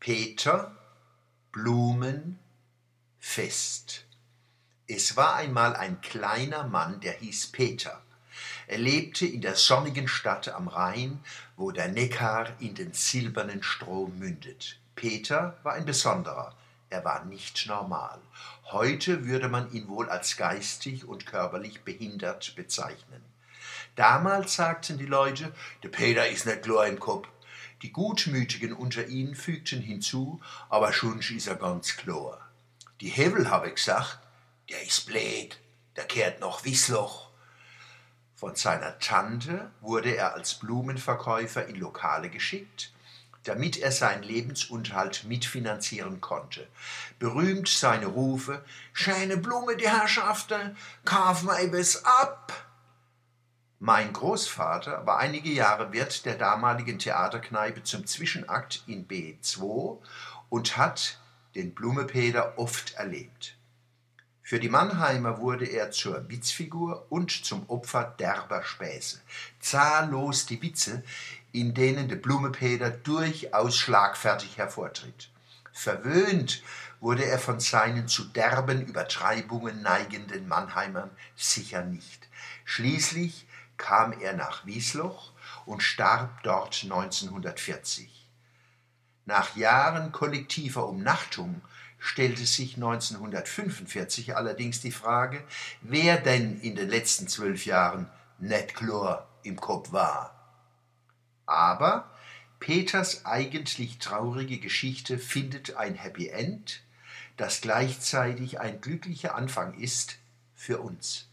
Peter Blumen Fest. Es war einmal ein kleiner Mann, der hieß Peter. Er lebte in der sonnigen Stadt am Rhein, wo der Neckar in den silbernen Strom mündet. Peter war ein Besonderer. Er war nicht normal. Heute würde man ihn wohl als geistig und körperlich behindert bezeichnen. Damals sagten die Leute, der Peter ist nicht klar im Kopf. Die Gutmütigen unter ihnen fügten hinzu, aber schon ist er ganz klar. Die Hevel habe gesagt, der ist blöd, der kehrt noch Wissloch. Von seiner Tante wurde er als Blumenverkäufer in Lokale geschickt, damit er seinen Lebensunterhalt mitfinanzieren konnte. Berühmt seine Rufe, Schöne Blume, die Herrschaften, kauf mal was ab. Mein Großvater war einige Jahre Wirt der damaligen Theaterkneipe zum Zwischenakt in B2 und hat den Blumepeter oft erlebt. Für die Mannheimer wurde er zur Witzfigur und zum Opfer derber Späße. Zahllos die Witze, in denen der Blumepeter durchaus schlagfertig hervortritt. Verwöhnt wurde er von seinen zu derben Übertreibungen neigenden Mannheimern sicher nicht. Schließlich kam er nach Wiesloch und starb dort 1940. Nach Jahren kollektiver Umnachtung stellte sich 1945 allerdings die Frage, wer denn in den letzten zwölf Jahren net Chlor im Kopf war. Aber Peters eigentlich traurige Geschichte findet ein Happy End, das gleichzeitig ein glücklicher Anfang ist für uns.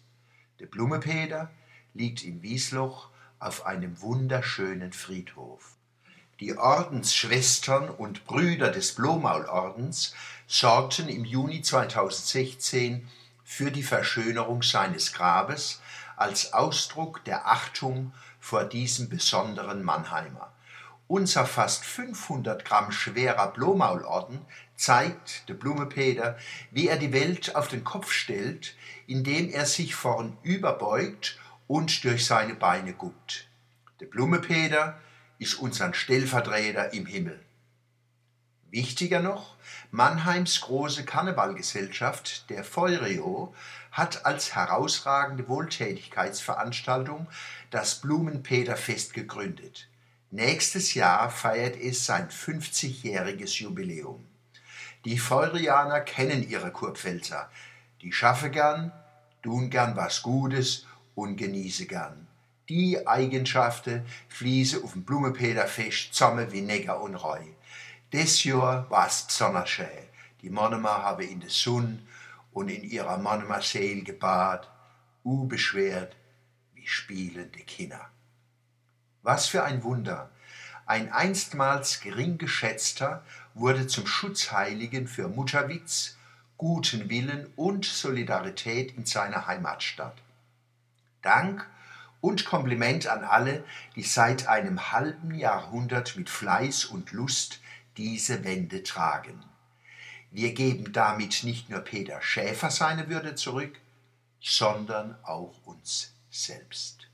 Der Blumepeter liegt in Wiesloch auf einem wunderschönen Friedhof. Die Ordensschwestern und Brüder des Blomaulordens sorgten im Juni 2016 für die Verschönerung seines Grabes als Ausdruck der Achtung vor diesem besonderen Mannheimer. Unser fast 500 Gramm schwerer Blomaulorden zeigt, der Blumepeter, wie er die Welt auf den Kopf stellt, indem er sich vornüber beugt und durch seine Beine guckt. Der Blumepeter ist unser Stellvertreter im Himmel. Wichtiger noch, Mannheims große Karnevalgesellschaft, der Feurio, hat als herausragende Wohltätigkeitsveranstaltung das Blumenpeterfest gegründet. Nächstes Jahr feiert es sein 50-jähriges Jubiläum. Die Feurianer kennen ihre Kurpfälzer. Die schaffen gern, tun gern was Gutes und genieße gern. Die Eigenschaften fließen auf dem Blumenpeterfest zusammen wie Neger und Reu. Des Jahr war's besonders schön. Die Monomer haben in der Sonne und in ihrer Monomer Seele gebadet, unbeschwert wie spielende Kinder. Was für ein Wunder! Ein einstmals gering geschätzter wurde zum Schutzheiligen für Mutterwitz, guten Willen und Solidarität in seiner Heimatstadt. Dank und Kompliment an alle, die seit einem halben Jahrhundert mit Fleiß und Lust diese Wende tragen. Wir geben damit nicht nur Peter Schäfer seine Würde zurück, sondern auch uns selbst.